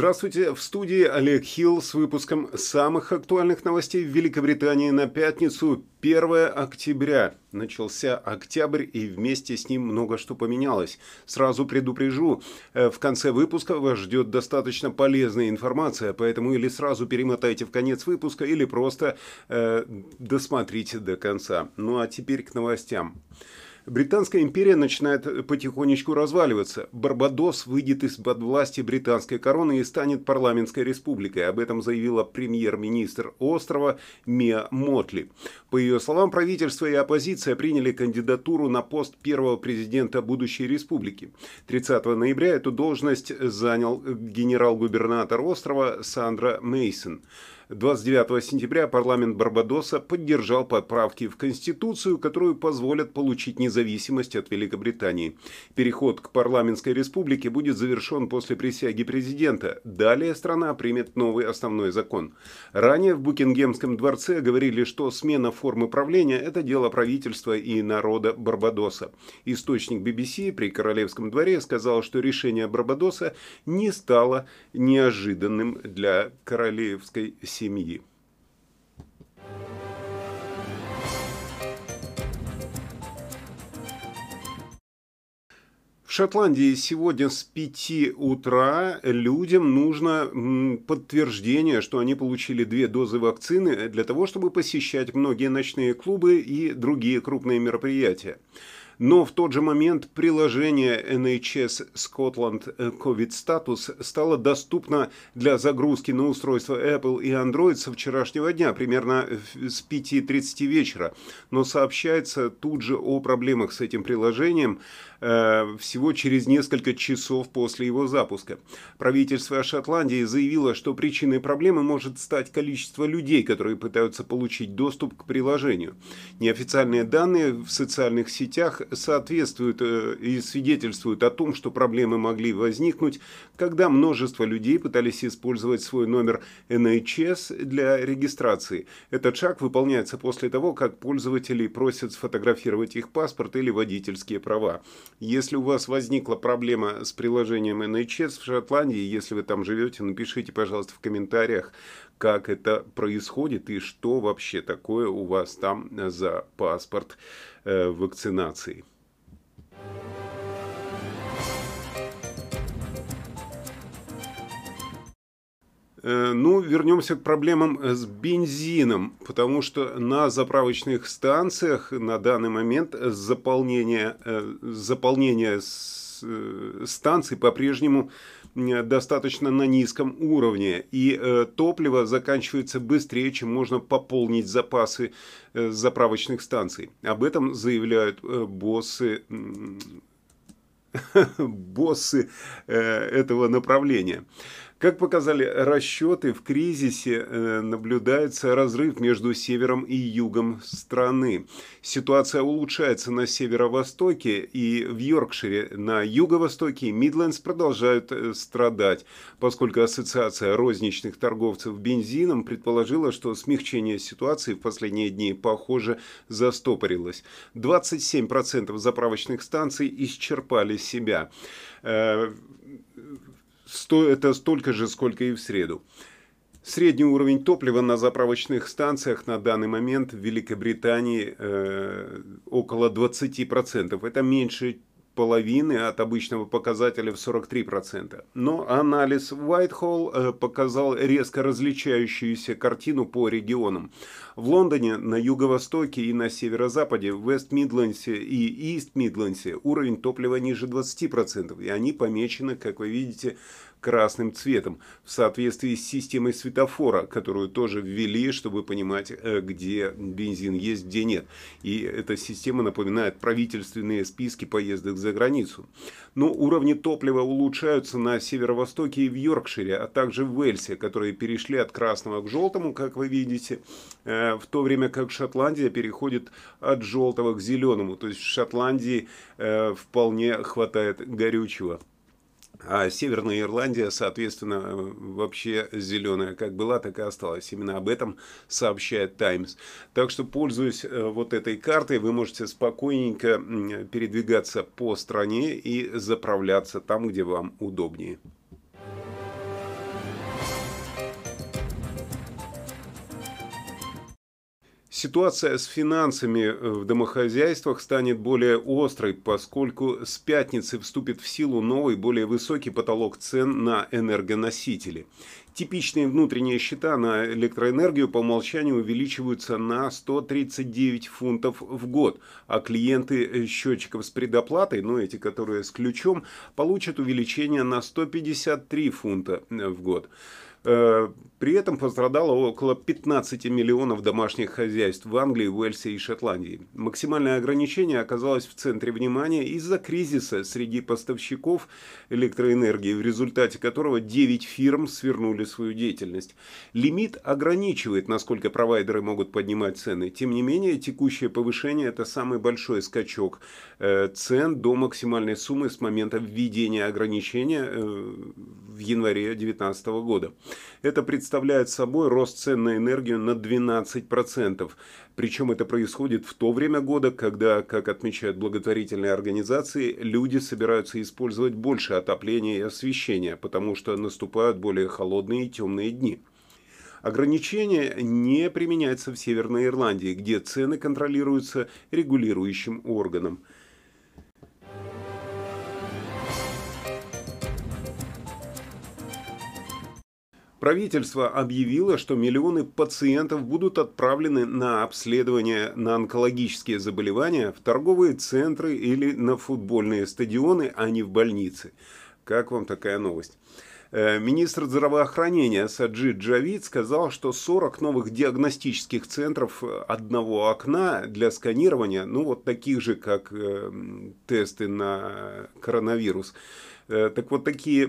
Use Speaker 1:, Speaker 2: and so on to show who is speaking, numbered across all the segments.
Speaker 1: Здравствуйте, в студии Олег Хилл с выпуском самых актуальных новостей в Великобритании на пятницу 1 октября. Начался октябрь и вместе с ним много что поменялось. Сразу предупрежу, э, в конце выпуска вас ждет достаточно полезная информация, поэтому или сразу перемотайте в конец выпуска, или просто э, досмотрите до конца. Ну а теперь к новостям. Британская империя начинает потихонечку разваливаться. Барбадос выйдет из-под власти британской короны и станет парламентской республикой. Об этом заявила премьер-министр острова Мия Мотли. По ее словам, правительство и оппозиция приняли кандидатуру на пост первого президента будущей республики. 30 ноября эту должность занял генерал-губернатор острова Сандра Мейсон. 29 сентября парламент Барбадоса поддержал поправки в Конституцию, которые позволят получить независимость от Великобритании. Переход к парламентской республике будет завершен после присяги президента. Далее страна примет новый основной закон. Ранее в Букингемском дворце говорили, что смена формы правления – это дело правительства и народа Барбадоса. Источник BBC при Королевском дворе сказал, что решение Барбадоса не стало неожиданным для королевской семьи семьи. В Шотландии сегодня с 5 утра людям нужно подтверждение, что они получили две дозы вакцины для того, чтобы посещать многие ночные клубы и другие крупные мероприятия. Но в тот же момент приложение NHS Scotland COVID Status стало доступно для загрузки на устройства Apple и Android со вчерашнего дня, примерно с 5.30 вечера. Но сообщается тут же о проблемах с этим приложением всего через несколько часов после его запуска. Правительство Шотландии заявило, что причиной проблемы может стать количество людей, которые пытаются получить доступ к приложению. Неофициальные данные в социальных сетях соответствуют э, и свидетельствуют о том, что проблемы могли возникнуть, когда множество людей пытались использовать свой номер NHS для регистрации. Этот шаг выполняется после того, как пользователи просят сфотографировать их паспорт или водительские права. Если у вас возникла проблема с приложением NHS в Шотландии, если вы там живете, напишите, пожалуйста, в комментариях, как это происходит и что вообще такое у вас там за паспорт э, вакцинации. Э, ну, вернемся к проблемам с бензином, потому что на заправочных станциях на данный момент заполнение, э, заполнение э, станций по-прежнему достаточно на низком уровне, и топливо заканчивается быстрее, чем можно пополнить запасы заправочных станций. Об этом заявляют боссы боссы этого направления. Как показали расчеты, в кризисе э, наблюдается разрыв между севером и югом страны. Ситуация улучшается на северо-востоке и в Йоркшире. На юго-востоке Мидлендс продолжают э, страдать, поскольку Ассоциация розничных торговцев бензином предположила, что смягчение ситуации в последние дни, похоже, застопорилось. 27% заправочных станций исчерпали себя э, это столько же, сколько и в среду. Средний уровень топлива на заправочных станциях на данный момент в Великобритании э, около 20%. Это меньше половины от обычного показателя в 43%. Но анализ Whitehall э, показал резко различающуюся картину по регионам. В Лондоне, на юго-востоке и на северо-западе, в Вест-Мидлендсе и Ист-Мидлендсе уровень топлива ниже 20%. И они помечены, как вы видите, красным цветом в соответствии с системой светофора, которую тоже ввели, чтобы понимать, э, где бензин есть, где нет. И эта система напоминает правительственные списки поездок за границу. Но уровни топлива улучшаются на северо-востоке и в Йоркшире, а также в Уэльсе, которые перешли от красного к желтому, как вы видите, э, в то время как Шотландия переходит от желтого к зеленому. То есть в Шотландии э, вполне хватает горючего. А Северная Ирландия, соответственно, вообще зеленая как была, так и осталась. Именно об этом сообщает Таймс. Так что, пользуясь э, вот этой картой, вы можете спокойненько передвигаться по стране и заправляться там, где вам удобнее. Ситуация с финансами э, в домохозяйствах станет более острой, поскольку с пятницы вступит в силу новый, более высокий потолок цен на энергоносители. Типичные внутренние счета на электроэнергию по умолчанию увеличиваются на 139 фунтов в год, а клиенты э, счетчиков с предоплатой, ну эти, которые с ключом, получат увеличение на 153 фунта э, в год. Э, при этом пострадало около 15 миллионов домашних хозяйств в Англии, Уэльсе и Шотландии. Максимальное ограничение оказалось в центре внимания из-за кризиса среди поставщиков электроэнергии, в результате которого 9 фирм свернули свою деятельность. Лимит ограничивает, насколько провайдеры могут поднимать цены. Тем не менее, текущее повышение – это самый большой скачок э, цен до максимальной суммы с момента введения ограничения э, в январе 2019 года. Это представляет собой рост цен на энергию на 12%. Причем это происходит в то время года, когда, как отмечают благотворительные организации, люди собираются использовать больше отопления и освещения, потому что наступают более холодные и темные дни. Ограничение не применяется в Северной Ирландии, где цены контролируются регулирующим органом – Правительство объявило, что миллионы пациентов будут отправлены на обследование на онкологические заболевания в торговые центры или на футбольные стадионы, а не в больницы. Как вам такая новость? Э, министр здравоохранения Саджид Джавид сказал, что 40 новых диагностических центров одного окна для сканирования, ну вот таких же, как э, тесты на коронавирус, Э, так вот, такие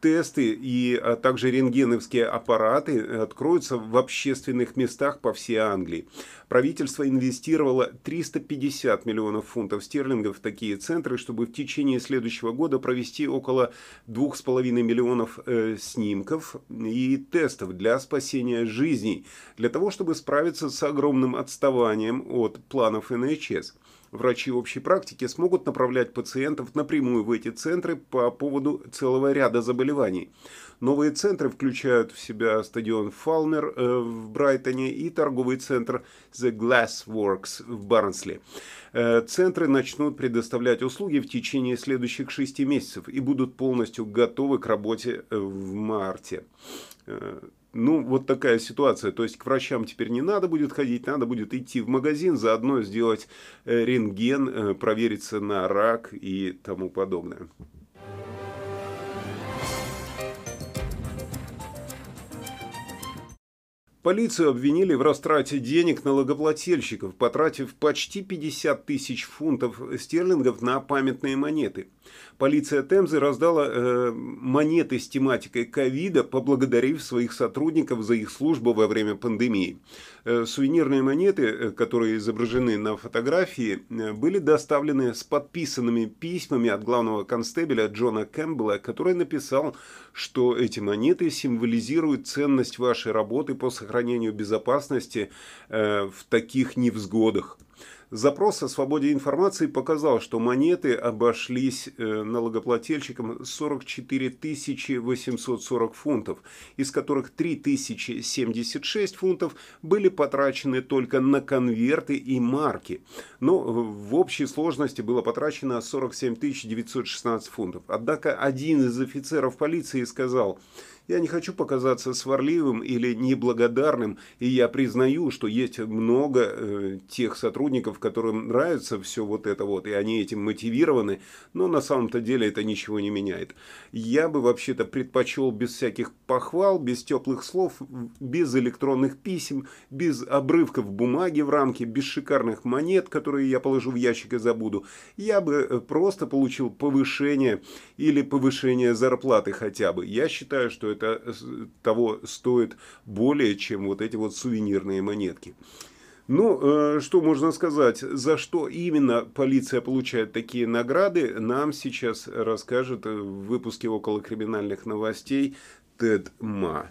Speaker 1: тесты и а также рентгеновские аппараты откроются в общественных местах по всей Англии. Правительство инвестировало 350 миллионов фунтов стерлингов в такие центры, чтобы в течение следующего года провести около 2,5 миллионов э, снимков и тестов для спасения жизней, для того, чтобы справиться с огромным отставанием от планов НХС врачи общей практики смогут направлять пациентов напрямую в эти центры по поводу целого ряда заболеваний. Новые центры включают в себя стадион Фалмер э, в Брайтоне и торговый центр The Glass Works в Барнсли. Э, центры начнут предоставлять услуги в течение следующих шести месяцев и будут полностью готовы к работе э, в марте. Ну, вот такая ситуация. То есть к врачам теперь не надо будет ходить, надо будет идти в магазин, заодно сделать рентген, провериться на рак и тому подобное. Полицию обвинили в растрате денег налогоплательщиков, потратив почти 50 тысяч фунтов стерлингов на памятные монеты – полиция Темзы раздала э, монеты с тематикой ковида, поблагодарив своих сотрудников за их службу во время пандемии. Э, сувенирные монеты, э, которые изображены на фотографии, э, были доставлены с подписанными письмами от главного констебеля Джона Кэмпбелла, который написал, что эти монеты символизируют ценность вашей работы по сохранению безопасности э, в таких невзгодах. Запрос о свободе информации показал, что монеты обошлись э, налогоплательщикам 44 840 фунтов, из которых 3076 фунтов были потрачены только на конверты и марки. Но в общей сложности было потрачено 47 916 фунтов. Однако один из офицеров полиции сказал – я не хочу показаться сварливым или неблагодарным, и я признаю, что есть много э, тех сотрудников, которым нравится все вот это вот, и они этим мотивированы, но на самом-то деле это ничего не меняет. Я бы вообще-то предпочел без всяких похвал, без теплых слов, без электронных писем, без обрывков бумаги в рамке, без шикарных монет, которые я положу в ящик и забуду. Я бы э, просто получил повышение или повышение зарплаты хотя бы. Я считаю, что это это э, того стоит более, чем вот эти вот сувенирные монетки. Ну, э, что можно сказать, за что именно полиция получает такие награды, нам сейчас расскажет в выпуске около криминальных новостей Тед Ма.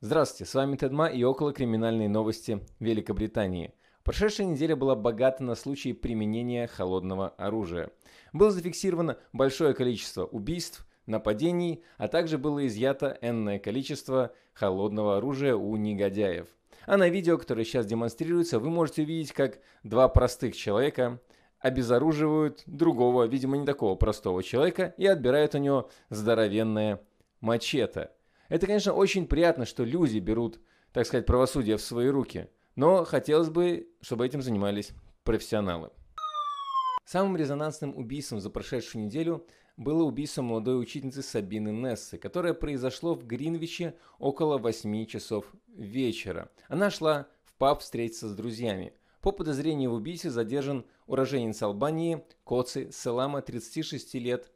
Speaker 2: Здравствуйте, с вами Тед Ма и около криминальные новости Великобритании. Прошедшая неделя была богата на случаи применения холодного оружия. Было зафиксировано большое количество убийств, нападений, а также было изъято энное количество холодного оружия у негодяев. А на видео, которое сейчас демонстрируется, вы можете увидеть, как два простых человека обезоруживают другого, видимо, не такого простого человека, и отбирают у него здоровенное мачете. Это, конечно, очень приятно, что люди берут, так сказать, правосудие в свои руки, но хотелось бы, чтобы этим занимались профессионалы. Самым резонансным убийством за прошедшую неделю было убийство молодой учительницы Сабины Нессы, которое произошло в Гринвиче около 8 часов вечера. Она шла в паб встретиться с друзьями. По подозрению в убийстве задержан уроженец Албании Коци Селама, 36 лет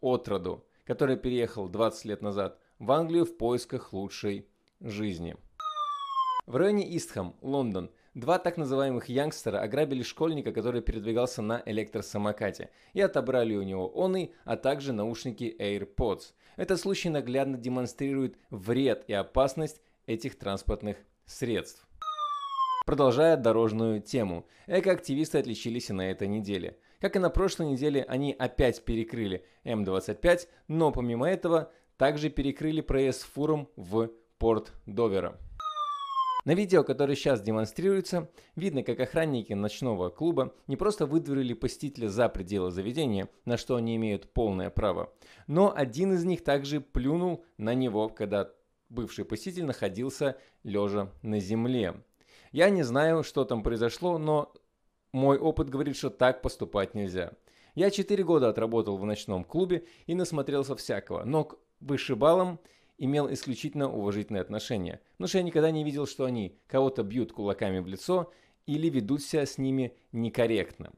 Speaker 2: от роду, который переехал 20 лет назад в Англию в поисках лучшей жизни. В районе Истхам, Лондон, Два так называемых янгстера ограбили школьника, который передвигался на электросамокате, и отобрали у него он а также наушники AirPods. Этот случай наглядно демонстрирует вред и опасность этих транспортных средств. Продолжая дорожную тему, экоактивисты отличились и на этой неделе. Как и на прошлой неделе, они опять перекрыли М25, но помимо этого также перекрыли проезд фуром в порт Довера. На видео, которое сейчас демонстрируется, видно, как охранники ночного клуба не просто выдворили посетителя за пределы заведения, на что они имеют полное право, но один из них также плюнул на него, когда бывший посетитель находился лежа на земле. Я не знаю, что там произошло, но мой опыт говорит, что так поступать нельзя. Я 4 года отработал в ночном клубе и насмотрелся всякого, но к вышибалам имел исключительно уважительные отношения, потому что я никогда не видел, что они кого-то бьют кулаками в лицо или ведут себя с ними некорректно.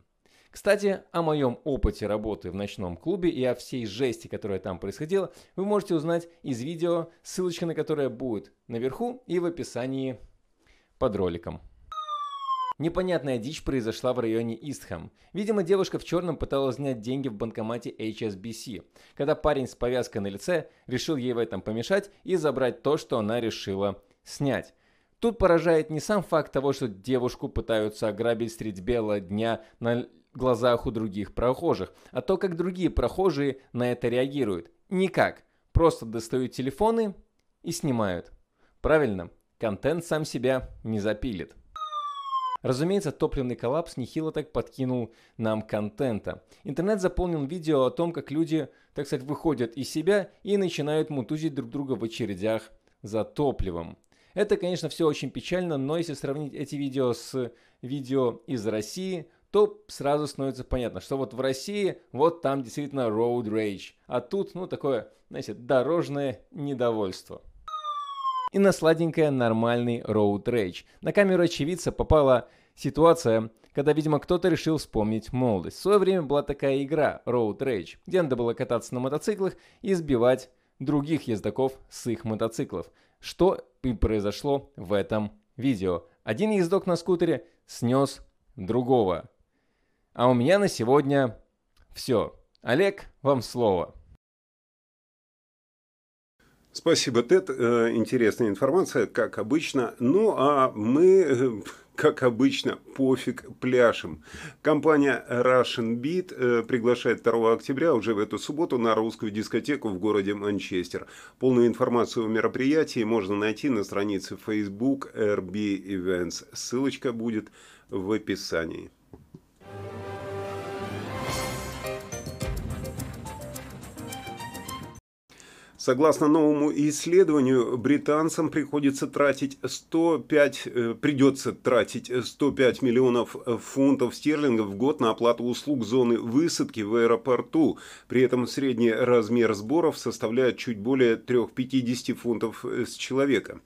Speaker 2: Кстати, о моем опыте работы в ночном клубе и о всей жести, которая там происходила, вы можете узнать из видео, ссылочка на которое будет наверху и в описании под роликом. Непонятная дичь произошла в районе Истхэм. Видимо, девушка в черном пыталась снять деньги в банкомате HSBC, когда парень с повязкой на лице решил ей в этом помешать и забрать то, что она решила снять. Тут поражает не сам факт того, что девушку пытаются ограбить средь бела дня на глазах у других прохожих, а то, как другие прохожие на это реагируют. Никак. Просто достают телефоны и снимают. Правильно, контент сам себя не запилит. Разумеется, топливный коллапс нехило так подкинул нам контента. Интернет заполнил видео о том, как люди, так сказать, выходят из себя и начинают мутузить друг друга в очередях за топливом. Это, конечно, все очень печально, но если сравнить эти видео с видео из России, то сразу становится понятно, что вот в России, вот там действительно road rage, а тут, ну, такое, знаете, дорожное недовольство и на сладенькое нормальный Road Rage. На камеру очевидца попала ситуация, когда, видимо, кто-то решил вспомнить молодость. В свое время была такая игра Road Rage, где надо было кататься на мотоциклах и сбивать других ездаков с их мотоциклов. Что и произошло в этом видео. Один ездок на скутере снес другого. А у меня на сегодня все. Олег, вам слово.
Speaker 1: Спасибо, Тед. Э, интересная информация, как обычно. Ну, а мы, э, как обычно, пофиг пляшем. Компания Russian Beat э, приглашает 2 октября, уже в эту субботу, на русскую дискотеку в городе Манчестер. Полную информацию о мероприятии можно найти на странице Facebook RB Events. Ссылочка будет в описании. Согласно новому исследованию, британцам приходится тратить 105, э, придется тратить 105 миллионов фунтов стерлингов в год на оплату услуг зоны высадки в аэропорту. При этом средний размер сборов составляет чуть более 350 фунтов с человека.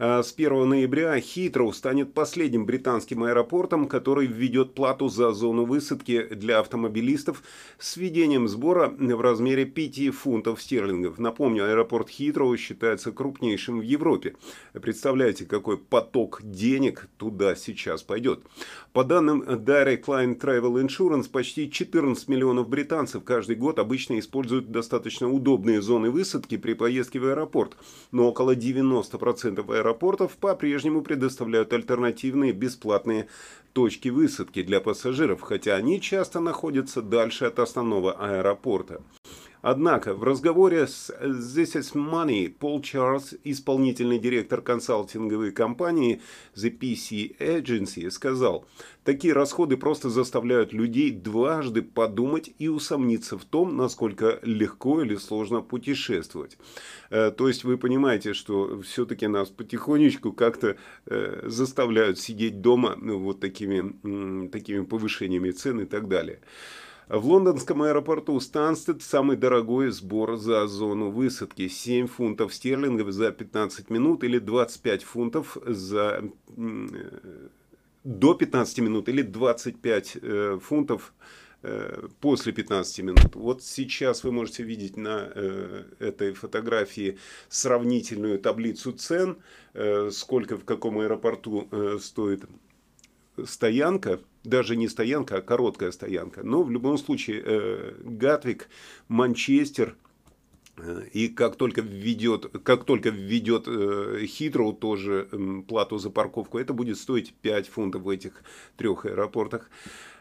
Speaker 1: А с 1 ноября Хитроу станет последним британским аэропортом, который введет плату за зону высадки для автомобилистов с введением сбора в размере 5 фунтов стерлингов. Напомню, Напомню, аэропорт Хитроу считается крупнейшим в Европе. Представляете, какой поток денег туда сейчас пойдет. По данным Direct Line Travel Insurance, почти 14 миллионов британцев каждый год обычно используют достаточно удобные зоны высадки при поездке в аэропорт. Но около 90% аэропортов по-прежнему предоставляют альтернативные бесплатные точки высадки для пассажиров, хотя они часто находятся дальше от основного аэропорта. Однако в разговоре с This is Money Пол Чарльз, исполнительный директор консалтинговой компании The PC Agency, сказал, такие расходы просто заставляют людей дважды подумать и усомниться в том, насколько легко или сложно путешествовать. Э, то есть вы понимаете, что все-таки нас потихонечку как-то э, заставляют сидеть дома ну, вот такими, такими повышениями цен и так далее. В лондонском аэропорту Станстед самый дорогой сбор за зону высадки. 7 фунтов стерлингов за 15 минут или 25 фунтов за до 15 минут или 25 э, фунтов э, после 15 минут. Вот сейчас вы можете видеть на э, этой фотографии сравнительную таблицу цен, сколько в каком аэропорту стоит стоянка, даже не стоянка, а короткая стоянка. Но в любом случае э, Гатвик, Манчестер и как только введет, как только введет э, Хитроу тоже плату за парковку, это будет стоить 5 фунтов в этих трех аэропортах.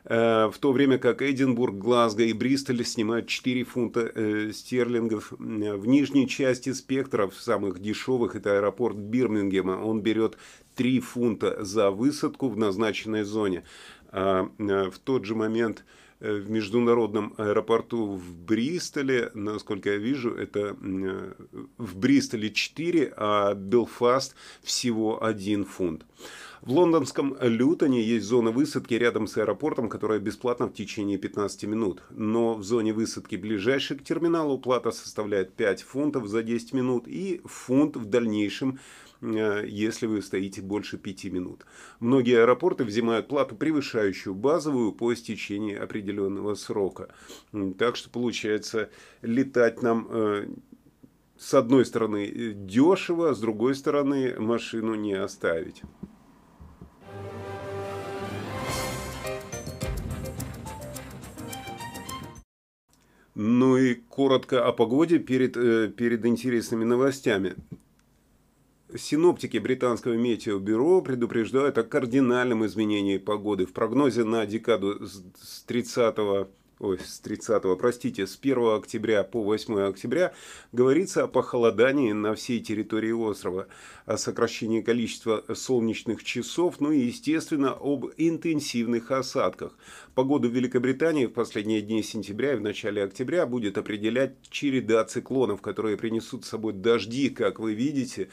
Speaker 1: Э, в то время как Эдинбург, Глазго и Бристоль снимают 4 фунта э, стерлингов. В нижней части спектра, в самых дешевых, это аэропорт Бирмингема, он берет 3 фунта за высадку в назначенной зоне. А в тот же момент в международном аэропорту в Бристоле, насколько я вижу, это э, в Бристоле 4, а Белфаст всего 1 фунт. В лондонском Лютоне есть зона высадки рядом с аэропортом, которая бесплатна в течение 15 минут. Но в зоне высадки ближайшей к терминалу плата составляет 5 фунтов за 10 минут и фунт в дальнейшем Э, если вы стоите больше пяти минут. Многие аэропорты взимают плату, превышающую базовую по истечении определенного срока. Так что получается летать нам э, с одной стороны дешево, а с другой стороны машину не оставить. Ну и коротко о погоде перед, э, перед интересными новостями. Синоптики британского метеобюро предупреждают о кардинальном изменении погоды. В прогнозе на декаду с 30 ой, с 30, простите, с 1 октября по 8 октября говорится о похолодании на всей территории острова, о сокращении количества солнечных часов, ну и, естественно, об интенсивных осадках. Погоду в Великобритании в последние дни сентября и в начале октября будет определять череда циклонов, которые принесут с собой дожди, как вы видите,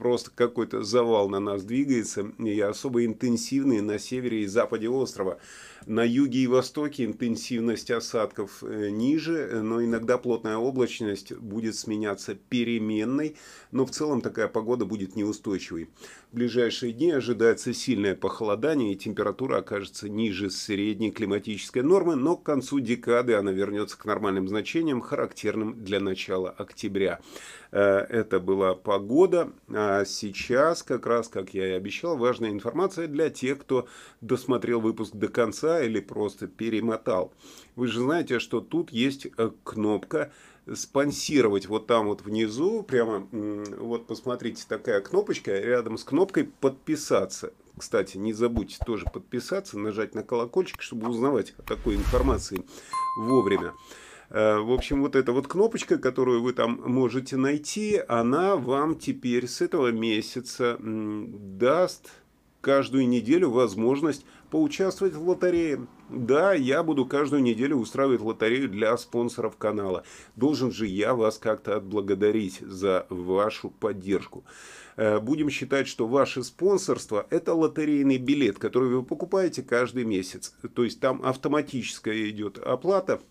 Speaker 1: просто какой-то завал на нас двигается, и особо интенсивный на севере и западе острова. На юге и востоке интенсивность осадков э, ниже, но иногда плотная облачность будет сменяться переменной, но в целом такая погода будет неустойчивой. В ближайшие дни ожидается сильное похолодание и температура окажется ниже средней климатической нормы, но к концу декады она вернется к нормальным значениям, характерным для начала октября. Э, это была погода. А сейчас, как раз, как я и обещал, важная информация для тех, кто досмотрел выпуск до конца или просто перемотал. Вы же знаете, что тут есть э, кнопка спонсировать вот там вот внизу, прямо, вот посмотрите, такая кнопочка, рядом с кнопкой подписаться. Кстати, не забудьте тоже подписаться, нажать на колокольчик, чтобы узнавать о такой информации вовремя. Э, в общем, вот эта вот кнопочка, которую вы там можете найти, она вам теперь с этого месяца даст каждую неделю возможность поучаствовать в лотерее. Да, я буду каждую неделю устраивать лотерею для спонсоров канала. Должен же я вас как-то отблагодарить за вашу поддержку. Э, будем считать, что ваше спонсорство – это лотерейный билет, который вы покупаете каждый месяц. То есть там автоматическая идет оплата –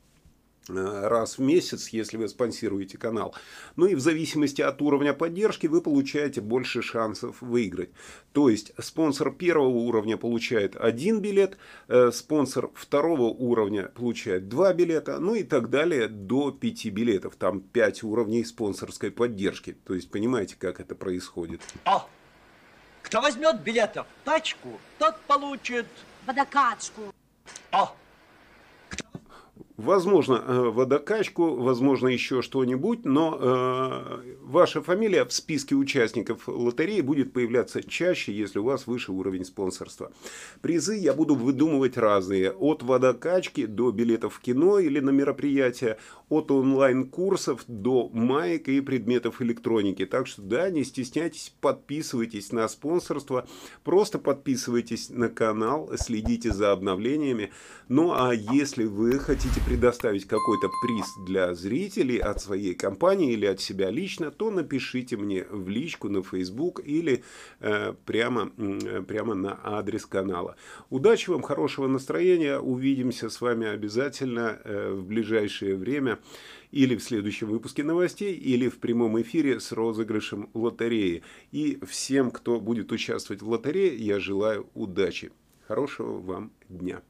Speaker 1: раз в месяц, если вы спонсируете канал. Ну и в зависимости от уровня поддержки вы получаете больше шансов выиграть. То есть спонсор первого уровня получает один билет, э, спонсор второго уровня получает два билета, ну и так далее до пяти билетов. Там пять уровней спонсорской поддержки. То есть понимаете, как это происходит.
Speaker 3: О! Кто возьмет билетов пачку, тот получит
Speaker 4: водокачку.
Speaker 3: О!
Speaker 1: Возможно, э, водокачку, возможно, еще что-нибудь, но э, ваша фамилия в списке участников лотереи будет появляться чаще, если у вас выше уровень спонсорства. Призы я буду выдумывать разные. От водокачки до билетов в кино или на мероприятия, от онлайн-курсов до маек и предметов электроники. Так что, да, не стесняйтесь, подписывайтесь на спонсорство, просто подписывайтесь на канал, следите за обновлениями. Ну, а если вы хотите предоставить какой-то приз для зрителей от своей компании или от себя лично, то напишите мне в личку на Facebook или э, прямо, э, прямо на адрес канала. Удачи вам, хорошего настроения. Увидимся с вами обязательно э, в ближайшее время или в следующем выпуске новостей, или в прямом эфире с розыгрышем лотереи. И всем, кто будет участвовать в лотерее, я желаю удачи. Хорошего вам дня.